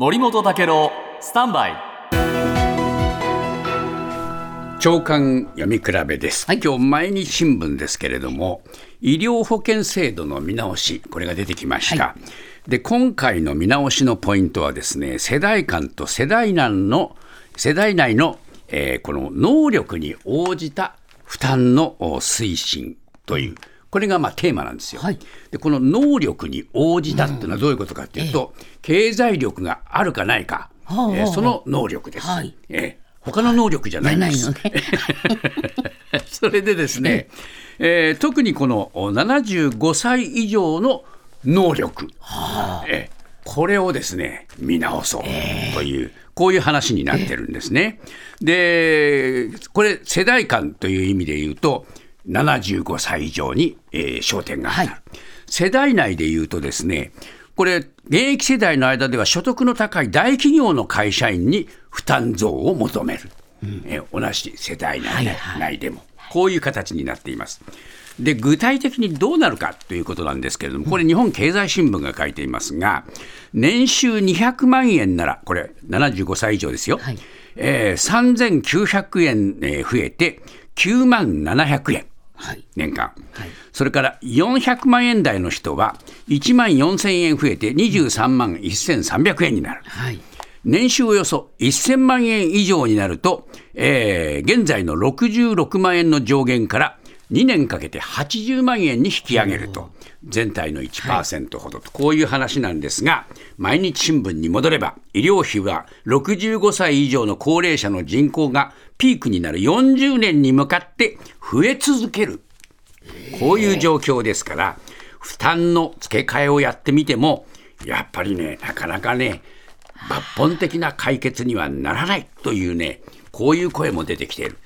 森本武郎スタンバイ。長官読み比べです、今日毎日新聞ですけれども医療保険制度の見直しこれが出てきました、で今回の見直しのポイントはですね世代間と世代間の世代内の、えーこの能力に応じた負担のお推進というこれがまあテーマなんですよ、はい。でこの能力に応じたっていうのはどういうことかっていうと、経済力があるかないか、はあはあえーその能力です、はい。えー他の能力じゃないんです。じゃ ないのそれでですね、えー特にこのお75歳以上の能力、えーこれをですね見直そうという、こういう話になってるんですね。でこれ世代間という意味で言うと75歳以上に、えー焦点が当た。る、はい。世代内で言うとですねこれ現役世代の間では所得の高い大企業の会社員に負担増を求める、えー同じ世代内で,、でもこういう形になっています。で具体的にどうなるかということなんですけれども、これ、日本経済新聞が書いていますが、年収200万円なら、これ、75歳以上ですよ、はい。えー3900円えー増えて、9万700円。はい。年間、それから400万円台の人は1万4000円増えて23万1300円になる。はい。年収およそ1000万円以上になると、えー現在の66万円の上限から2年かけて80万円に引き上げると、全体の1%ほどと、こういう話なんですが、毎日新聞に戻れば、医療費は65歳以上の高齢者の人口がピークになる40年に向かって増え続ける。こういう状況ですから、負担の付け替えをやってみても、やっぱりね、なかなかね、抜本的な解決にはならないというね、こういう声も出てきている。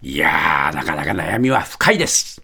いやー、なかなか悩みは深いです。